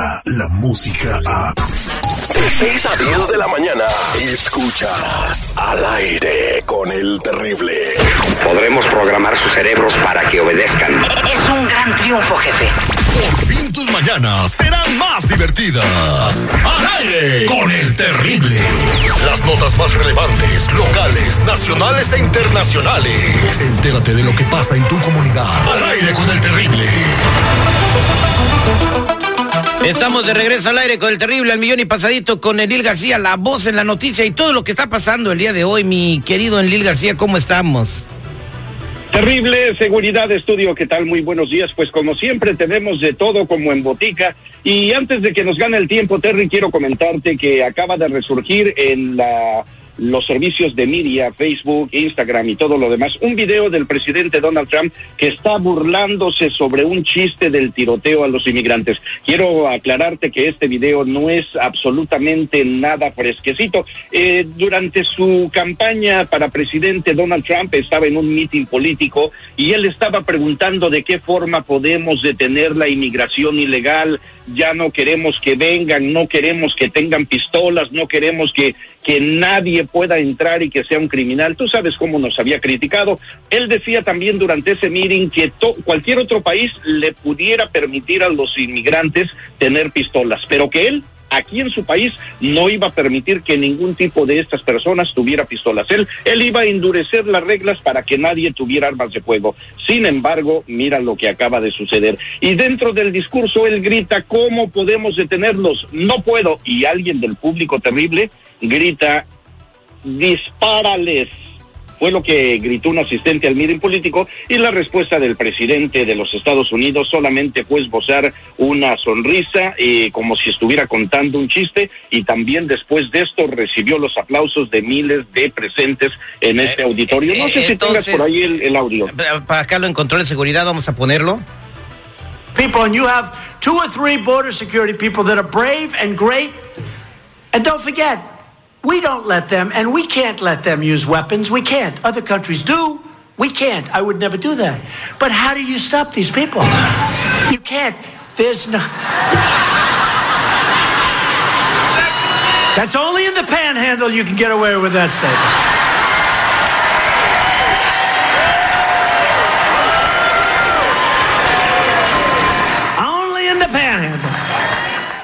llega la música a... De 6 a 10 de la mañana, escuchas al aire con el terrible. Podremos programar sus cerebros para que obedezcan. Es un gran triunfo, jefe. Por fin tus mañanas serán más divertidas. Al aire con el terrible. Las notas más relevantes, locales, nacionales e internacionales. Entérate de lo que pasa en tu comunidad. Al aire con el terrible. Estamos de regreso al aire con el terrible al millón y pasadito con Enlil García, la voz en la noticia y todo lo que está pasando el día de hoy. Mi querido Enlil García, ¿cómo estamos? Terrible seguridad estudio, ¿qué tal? Muy buenos días. Pues como siempre tenemos de todo como en botica. Y antes de que nos gane el tiempo, Terry, quiero comentarte que acaba de resurgir en la los servicios de media, Facebook, Instagram y todo lo demás, un video del presidente Donald Trump que está burlándose sobre un chiste del tiroteo a los inmigrantes. Quiero aclararte que este video no es absolutamente nada fresquecito. Eh, durante su campaña para presidente, Donald Trump estaba en un mitin político y él estaba preguntando de qué forma podemos detener la inmigración ilegal. Ya no queremos que vengan, no queremos que tengan pistolas, no queremos que, que nadie pueda entrar y que sea un criminal. Tú sabes cómo nos había criticado. Él decía también durante ese meeting que cualquier otro país le pudiera permitir a los inmigrantes tener pistolas, pero que él aquí en su país no iba a permitir que ningún tipo de estas personas tuviera pistolas. Él, él iba a endurecer las reglas para que nadie tuviera armas de fuego. Sin embargo, mira lo que acaba de suceder. Y dentro del discurso él grita, ¿cómo podemos detenerlos? No puedo. Y alguien del público terrible grita, dispárales. Fue lo que gritó un asistente al miren político y la respuesta del presidente de los Estados Unidos solamente fue esbozar una sonrisa eh, como si estuviera contando un chiste y también después de esto recibió los aplausos de miles de presentes en Eh, este auditorio. No sé si tengas por ahí el, el audio. Para acá lo en control de seguridad vamos a ponerlo. people, and you have two or three border security people that are brave and great. And don't forget, we don't let them, and we can't let them use weapons. We can't. Other countries do. We can't. I would never do that. But how do you stop these people? You can't. There's no. That's only in the panhandle you can get away with that statement.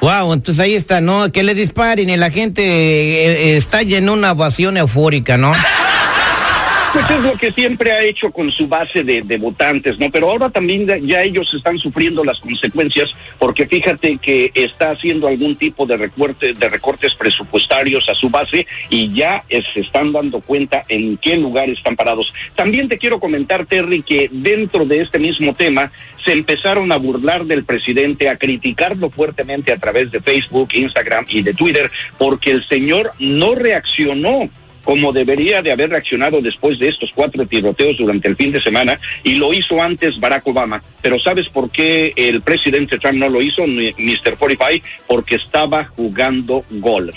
Wow, entonces ahí está, ¿no? Que le disparen y la gente eh, eh, está en una ovación eufórica, ¿no? Pues es lo que siempre ha hecho con su base de, de votantes, ¿no? Pero ahora también ya- ellos están sufriendo las consecuencias porque fíjate que está haciendo algún tipo de recorte, de recortes presupuestarios a su base y ya se están dando cuenta en qué lugar están parados. También te quiero comentar, Terry, que dentro de este mismo tema se empezaron a burlar del presidente, a criticarlo fuertemente a través de Facebook, Instagram y de Twitter, porque el señor no reaccionó como debería de haber reaccionado después de estos cuatro tiroteos durante el fin de semana y lo hizo antes Barack Obama. Pero ¿sabes por qué el presidente Trump no lo hizo, Mr. 45? Porque estaba jugando golf.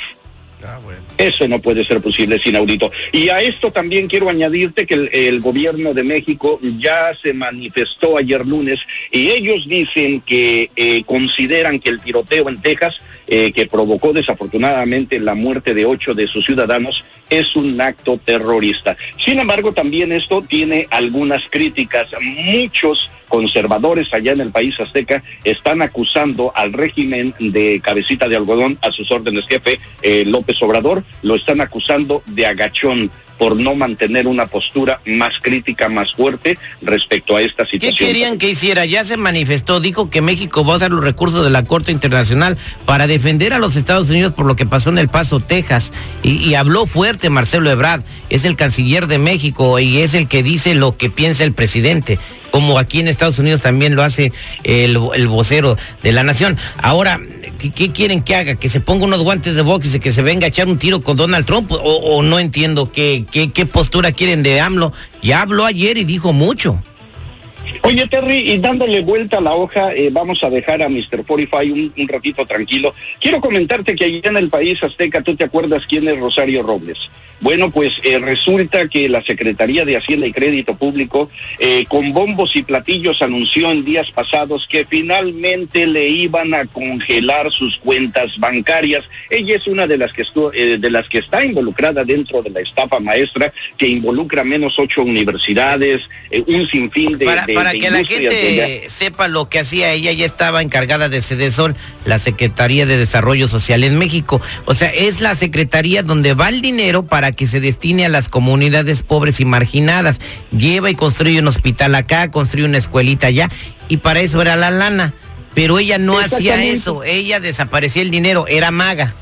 Eso no puede ser posible, es inaudito. Y a esto también quiero añadirte que el, el gobierno de México ya se manifestó ayer lunes y ellos dicen que eh, consideran que el tiroteo en Texas, eh, que provocó desafortunadamente la muerte de ocho de sus ciudadanos, es un acto terrorista. Sin embargo, también esto tiene algunas críticas. Muchos conservadores allá en el país azteca están acusando al régimen de cabecita de algodón, a sus órdenes jefe eh, López Obrador, lo están acusando de agachón por no mantener una postura más crítica, más fuerte respecto a esta ¿Qué situación. querían que hiciera? Ya se manifestó, dijo que México va a usar los recursos de la Corte Internacional para defender a los Estados Unidos por lo que pasó en El Paso, Texas. Y, y habló fuerte Marcelo Ebrard, es el canciller de México y es el que dice lo que piensa el presidente. Como aquí en Estados Unidos también lo hace el, el vocero de la nación. Ahora, ¿qué, quieren que haga? ¿Que se ponga unos guantes de box y que se venga a echar un tiro con Donald Trump? ¿O, o no entiendo qué, qué, qué postura quieren de AMLO? Ya habló ayer y dijo mucho. Oye, Terry, y dándole vuelta a la hoja, eh, vamos a dejar a Mr. 45 un, un ratito tranquilo. Quiero comentarte que allí en el país azteca, ¿tú te acuerdas quién es Rosario Robles? Bueno, pues eh, resulta que la Secretaría de Hacienda y Crédito Público, eh, con bombos y platillos, anunció en días pasados que finalmente le iban a congelar sus cuentas bancarias. Ella es una de las que, estu eh, de las que está involucrada dentro de la estafa maestra, que involucra menos ocho universidades, un sinfín de... Para, de- para de que la gente sepa lo que hacía ella, ya estaba encargada de CEDESOL, la Secretaría de Desarrollo Social en México. O sea, es la secretaría donde va el dinero para que se destine a las comunidades pobres y marginadas. Lleva y construye un hospital acá, construye una escuelita allá, y para eso era la lana. Pero ella no hacía eso, ella desaparecía el dinero, era maga.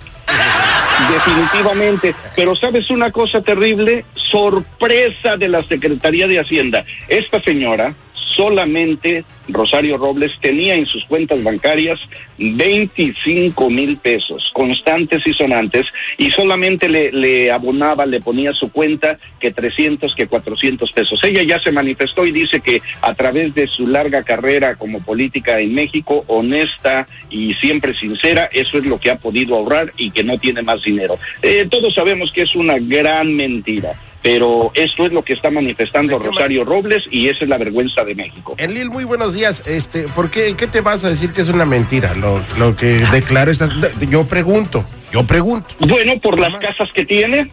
Definitivamente. Pero sabes una cosa terrible, sorpresa de la Secretaría de Hacienda. Esta señora solamente, Rosario Robles, tenía en sus cuentas bancarias 25 mil pesos, constantes y sonantes, y solamente le, abonaba, le ponía su cuenta que 300, que 400 pesos. Ella ya se manifestó y dice que a través de su larga carrera como política en México, honesta y siempre sincera, eso es lo que ha podido ahorrar y que no tiene más dinero. Eh, todos sabemos que es una gran mentira. Pero esto es lo que está manifestando ¿De qué Rosario Robles y esa es la vergüenza de México. Enlil, muy buenos días. Este, ¿por qué, en qué te vas a decir que es una mentira lo, lo que declaró esta? de- Yo pregunto, yo pregunto. Bueno, por las casas que tiene,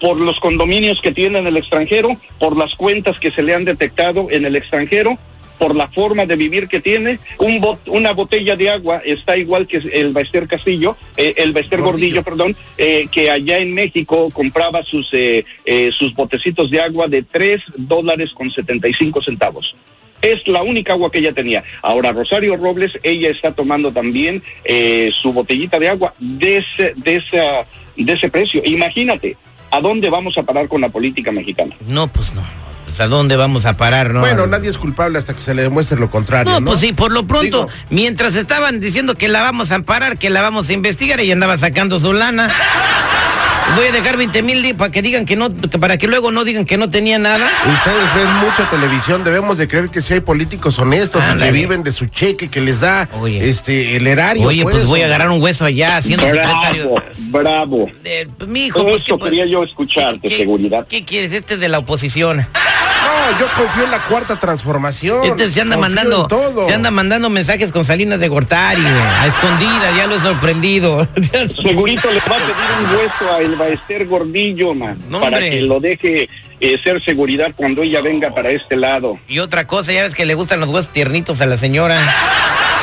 por los condominios que tiene en el extranjero, por las cuentas que se le han detectado en el extranjero, por la forma de vivir que tiene. Un bot- una botella de agua está igual que el Baester Castillo, eh, el Baester Gordillo, perdón, eh, que allá en México compraba sus, eh, eh, sus botecitos de agua de 3 dólares con 75 centavos. Es la única agua que ella tenía. Ahora, Rosario Robles, ella está tomando también eh, su botellita de agua de ese, de, esa, de ese precio. Imagínate, ¿a dónde vamos a parar con la política mexicana? No, pues no. Pues a dónde vamos a parar, ¿no? Bueno, nadie es culpable hasta que se le demuestre lo contrario, No, ¿no? pues sí, por lo pronto, Digo, mientras estaban diciendo que la vamos a amparar, que la vamos a investigar, ella andaba sacando su lana. Voy a dejar 20 mil para que digan que no, que para que luego no digan que no tenía nada. Ustedes ven mucha televisión, debemos de creer que sí hay políticos honestos y que viven de su cheque que les da Oye. este el erario. Oye, pues voy a agarrar un hueso allá haciendo secretario. Bravo, bravo. Eh, pues, mi hijo, pues, Eso ¿qué, pues, quería yo escucharte, ¿qué- seguridad. ¿Qué quieres? Este es de la oposición. No, yo confío en la cuarta transformación. Este se anda Confío mandando, todo. se anda mandando mensajes con Salinas de Gortari, a escondidas, ya lo he sorprendido. Segurito le va a pedir un hueso a el Baester Gordillo, man, No, para que lo deje eh, ser seguridad cuando ella venga para este lado. Y otra cosa, ya ves que le gustan los huesos tiernitos a la señora.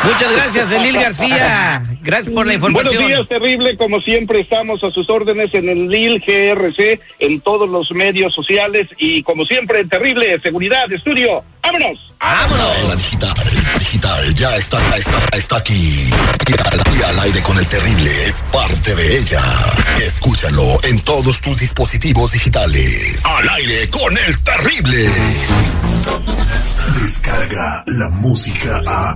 Muchas gracias, Elil García. Gracias por la información. Buenos días, terrible. Como siempre, estamos a sus órdenes en el LIL GRC, en todos los medios sociales y como siempre, terrible seguridad, estudio. ¡Vámonos! La digital, digital, ya está, está, está aquí. Y al, y al aire con el terrible es parte de ella. Escúchalo en todos tus dispositivos digitales. Al aire con el terrible. Descarga la música a.